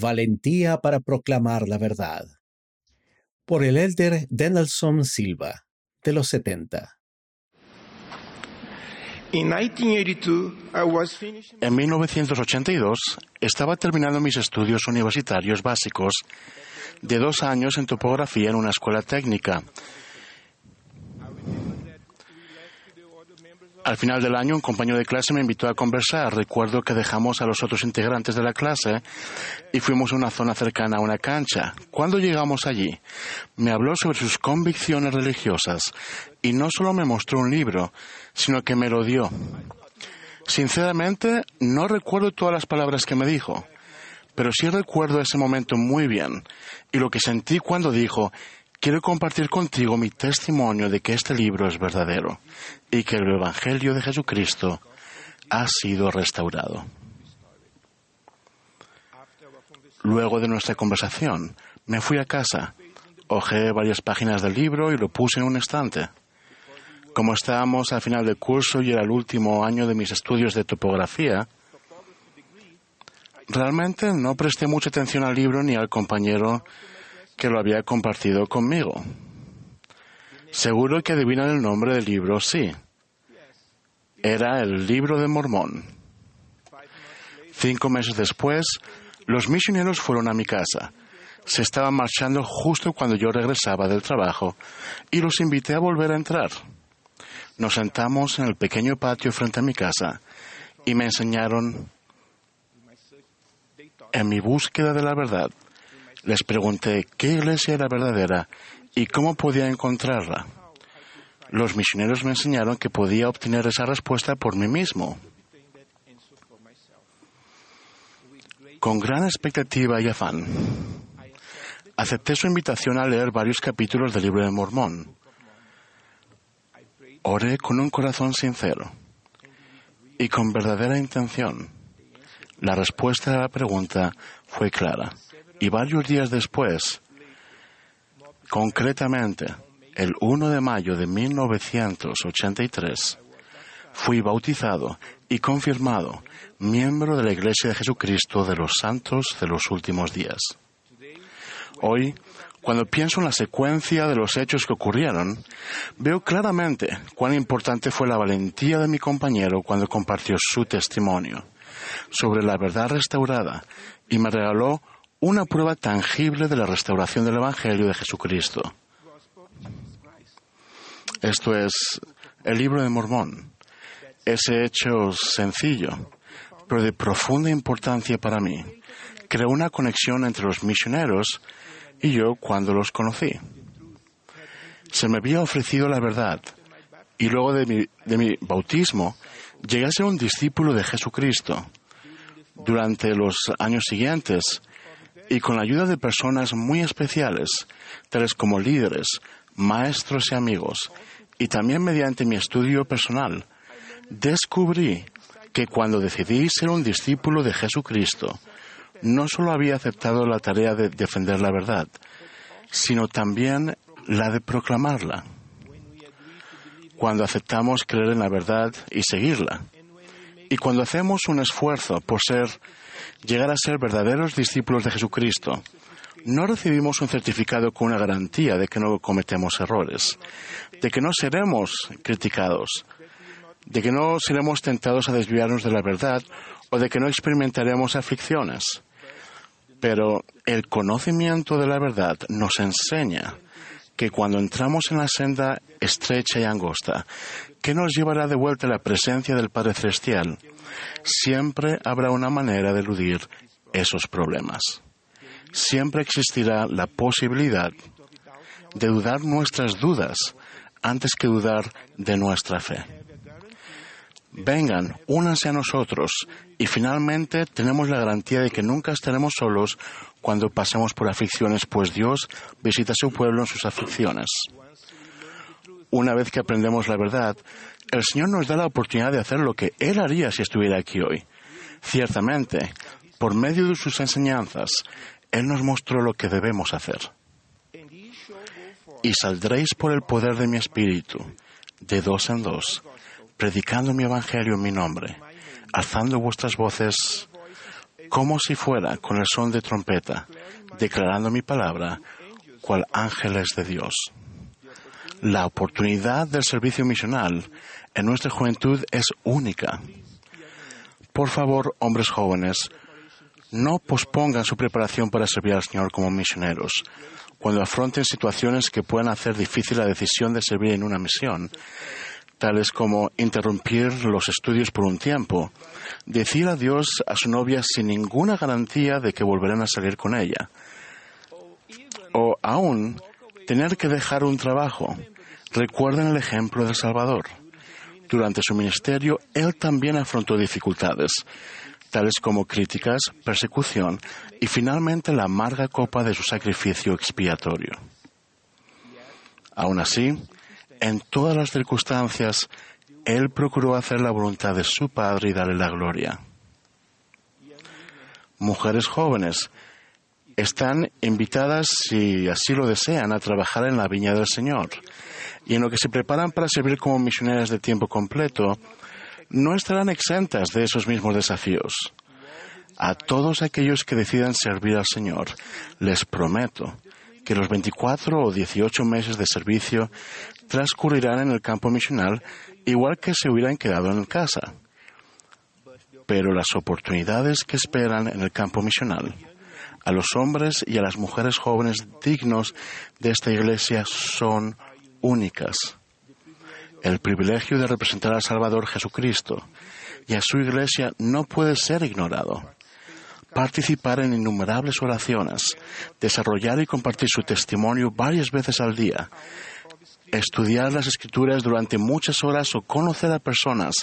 Valentía para proclamar la verdad. Por el elder Danielson Silva, de los 70. En 1982 estaba terminando mis estudios universitarios básicos de dos años en topografía en una escuela técnica Al final del año, un compañero de clase me invitó a conversar. Recuerdo que dejamos a los otros integrantes de la clase y fuimos a una zona cercana a una cancha. Cuando llegamos allí, me habló sobre sus convicciones religiosas y no solo me mostró un libro, sino que me lo dio. Sinceramente, no recuerdo todas las palabras que me dijo, pero sí recuerdo ese momento muy bien y lo que sentí cuando dijo, quiero compartir contigo mi testimonio de que este libro es verdadero y que el Evangelio de Jesucristo ha sido restaurado. Luego de nuestra conversación, me fui a casa, hojé varias páginas del libro y lo puse en un estante. Como estábamos al final del curso y era el último año de mis estudios de topografía, realmente no presté mucha atención al libro ni al compañero que lo había compartido conmigo. Seguro que adivinan el nombre del libro, sí. Era el libro de Mormón. Cinco meses después, los misioneros fueron a mi casa. Se estaban marchando justo cuando yo regresaba del trabajo y los invité a volver a entrar. Nos sentamos en el pequeño patio frente a mi casa y me enseñaron en mi búsqueda de la verdad les pregunté qué iglesia era verdadera y cómo podía encontrarla. Los misioneros me enseñaron que podía obtener esa respuesta por mí mismo. Con gran expectativa y afán, acepté su invitación a leer varios capítulos del libro de Mormón. Oré con un corazón sincero y con verdadera intención. La respuesta a la pregunta fue clara. Y varios días después, concretamente el 1 de mayo de 1983, fui bautizado y confirmado miembro de la Iglesia de Jesucristo de los Santos de los Últimos Días. Hoy, cuando pienso en la secuencia de los hechos que ocurrieron, veo claramente cuán importante fue la valentía de mi compañero cuando compartió su testimonio sobre la verdad restaurada y me regaló una prueba tangible de la restauración del Evangelio de Jesucristo. Esto es el libro de Mormón. Ese hecho sencillo, pero de profunda importancia para mí, creó una conexión entre los misioneros y yo cuando los conocí. Se me había ofrecido la verdad y luego de mi, de mi bautismo llegué a ser un discípulo de Jesucristo. Durante los años siguientes, y con la ayuda de personas muy especiales, tales como líderes, maestros y amigos, y también mediante mi estudio personal, descubrí que cuando decidí ser un discípulo de Jesucristo, no solo había aceptado la tarea de defender la verdad, sino también la de proclamarla. Cuando aceptamos creer en la verdad y seguirla, y cuando hacemos un esfuerzo por ser llegar a ser verdaderos discípulos de Jesucristo, no recibimos un certificado con una garantía de que no cometemos errores, de que no seremos criticados, de que no seremos tentados a desviarnos de la verdad o de que no experimentaremos aflicciones. Pero el conocimiento de la verdad nos enseña que cuando entramos en la senda estrecha y angosta, que nos llevará de vuelta a la presencia del Padre Celestial, siempre habrá una manera de eludir esos problemas. Siempre existirá la posibilidad de dudar nuestras dudas antes que dudar de nuestra fe. Vengan, únanse a nosotros y finalmente tenemos la garantía de que nunca estaremos solos cuando pasemos por aflicciones, pues Dios visita a su pueblo en sus aflicciones. Una vez que aprendemos la verdad, el Señor nos da la oportunidad de hacer lo que Él haría si estuviera aquí hoy. Ciertamente, por medio de sus enseñanzas, Él nos mostró lo que debemos hacer. Y saldréis por el poder de mi espíritu, de dos en dos, predicando mi evangelio en mi nombre, alzando vuestras voces como si fuera con el son de trompeta, declarando mi palabra, cual ángeles de Dios. La oportunidad del servicio misional en nuestra juventud es única. Por favor, hombres jóvenes, no pospongan su preparación para servir al Señor como misioneros. Cuando afronten situaciones que puedan hacer difícil la decisión de servir en una misión, tales como interrumpir los estudios por un tiempo, decir adiós a su novia sin ninguna garantía de que volverán a salir con ella, o aún tener que dejar un trabajo. Recuerden el ejemplo del Salvador. Durante su ministerio, él también afrontó dificultades, tales como críticas, persecución y finalmente la amarga copa de su sacrificio expiatorio. Aún así, en todas las circunstancias, él procuró hacer la voluntad de su Padre y darle la gloria. Mujeres jóvenes están invitadas, si así lo desean, a trabajar en la viña del Señor. Y en lo que se preparan para servir como misioneras de tiempo completo, no estarán exentas de esos mismos desafíos. A todos aquellos que decidan servir al Señor, les prometo que los 24 o 18 meses de servicio transcurrirán en el campo misional igual que se hubieran quedado en casa. Pero las oportunidades que esperan en el campo misional a los hombres y a las mujeres jóvenes dignos de esta iglesia son únicas. El privilegio de representar al Salvador Jesucristo y a su iglesia no puede ser ignorado. Participar en innumerables oraciones, desarrollar y compartir su testimonio varias veces al día, estudiar las escrituras durante muchas horas o conocer a personas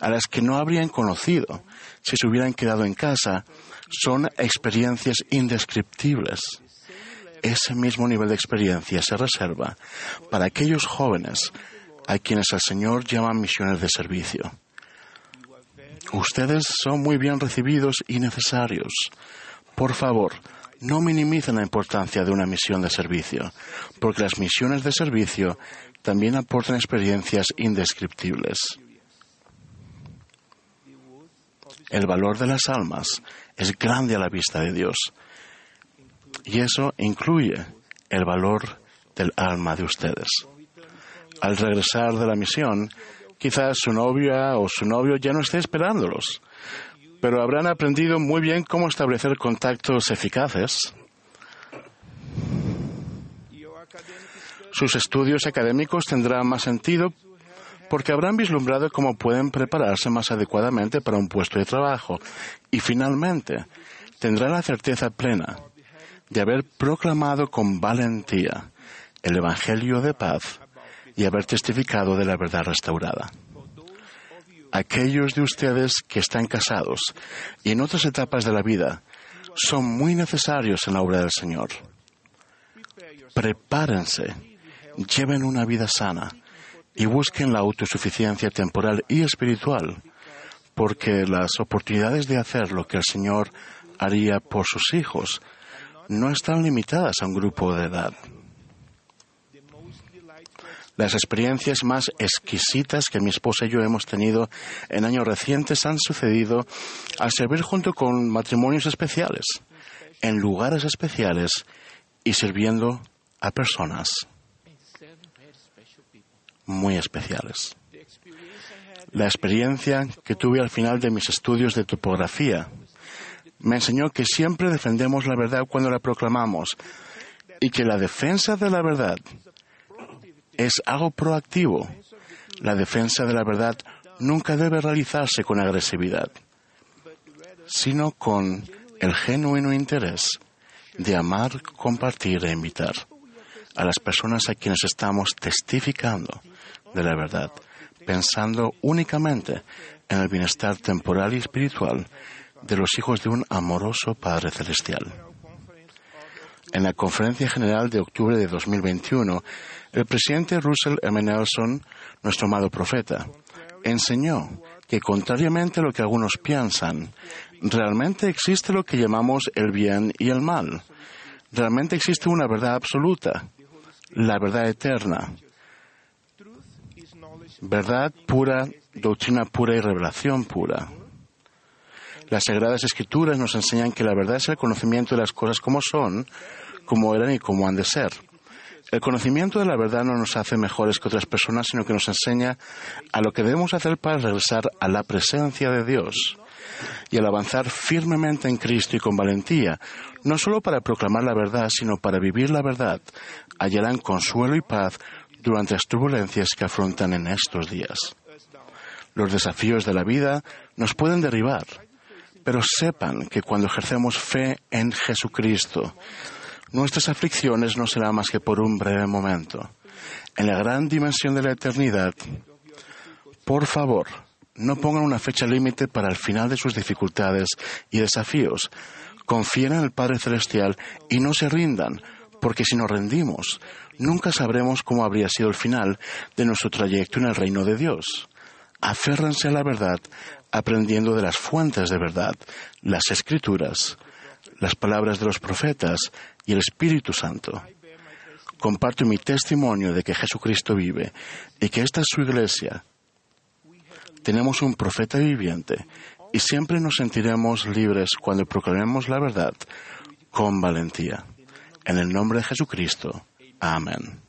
a las que no habrían conocido si se hubieran quedado en casa son experiencias indescriptibles. Ese mismo nivel de experiencia se reserva para aquellos jóvenes a quienes el Señor llama misiones de servicio. Ustedes son muy bien recibidos y necesarios. Por favor, no minimicen la importancia de una misión de servicio, porque las misiones de servicio también aportan experiencias indescriptibles. El valor de las almas es grande a la vista de Dios. Y eso incluye el valor del alma de ustedes. Al regresar de la misión, quizás su novia o su novio ya no esté esperándolos, pero habrán aprendido muy bien cómo establecer contactos eficaces. Sus estudios académicos tendrán más sentido porque habrán vislumbrado cómo pueden prepararse más adecuadamente para un puesto de trabajo y finalmente tendrán la certeza plena de haber proclamado con valentía el Evangelio de paz y haber testificado de la verdad restaurada. Aquellos de ustedes que están casados y en otras etapas de la vida son muy necesarios en la obra del Señor. Prepárense, lleven una vida sana, y busquen la autosuficiencia temporal y espiritual, porque las oportunidades de hacer lo que el Señor haría por sus hijos no están limitadas a un grupo de edad. Las experiencias más exquisitas que mi esposa y yo hemos tenido en años recientes han sucedido al servir junto con matrimonios especiales, en lugares especiales y sirviendo a personas muy especiales. La experiencia que tuve al final de mis estudios de topografía me enseñó que siempre defendemos la verdad cuando la proclamamos y que la defensa de la verdad es algo proactivo. La defensa de la verdad nunca debe realizarse con agresividad, sino con el genuino interés de amar, compartir e invitar a las personas a quienes estamos testificando de la verdad, pensando únicamente en el bienestar temporal y espiritual de los hijos de un amoroso Padre Celestial. En la Conferencia General de octubre de 2021, el presidente Russell M. Nelson, nuestro amado profeta, enseñó que, contrariamente a lo que algunos piensan, realmente existe lo que llamamos el bien y el mal. Realmente existe una verdad absoluta, la verdad eterna, verdad pura, doctrina pura y revelación pura. Las Sagradas Escrituras nos enseñan que la verdad es el conocimiento de las cosas como son, como eran y como han de ser. El conocimiento de la verdad no nos hace mejores que otras personas, sino que nos enseña a lo que debemos hacer para regresar a la presencia de Dios y al avanzar firmemente en Cristo y con valentía, no solo para proclamar la verdad, sino para vivir la verdad, hallarán consuelo y paz durante las turbulencias que afrontan en estos días. Los desafíos de la vida nos pueden derribar, pero sepan que cuando ejercemos fe en Jesucristo, nuestras aflicciones no serán más que por un breve momento. En la gran dimensión de la eternidad, por favor, no pongan una fecha límite para el final de sus dificultades y desafíos. Confíen en el Padre Celestial y no se rindan, porque si nos rendimos, nunca sabremos cómo habría sido el final de nuestro trayecto en el reino de Dios. Aférranse a la verdad, aprendiendo de las fuentes de verdad, las escrituras, las palabras de los profetas y el Espíritu Santo. Comparto mi testimonio de que Jesucristo vive y que esta es su iglesia tenemos un profeta viviente y siempre nos sentiremos libres cuando proclamemos la verdad con valentía. En el nombre de Jesucristo. Amén.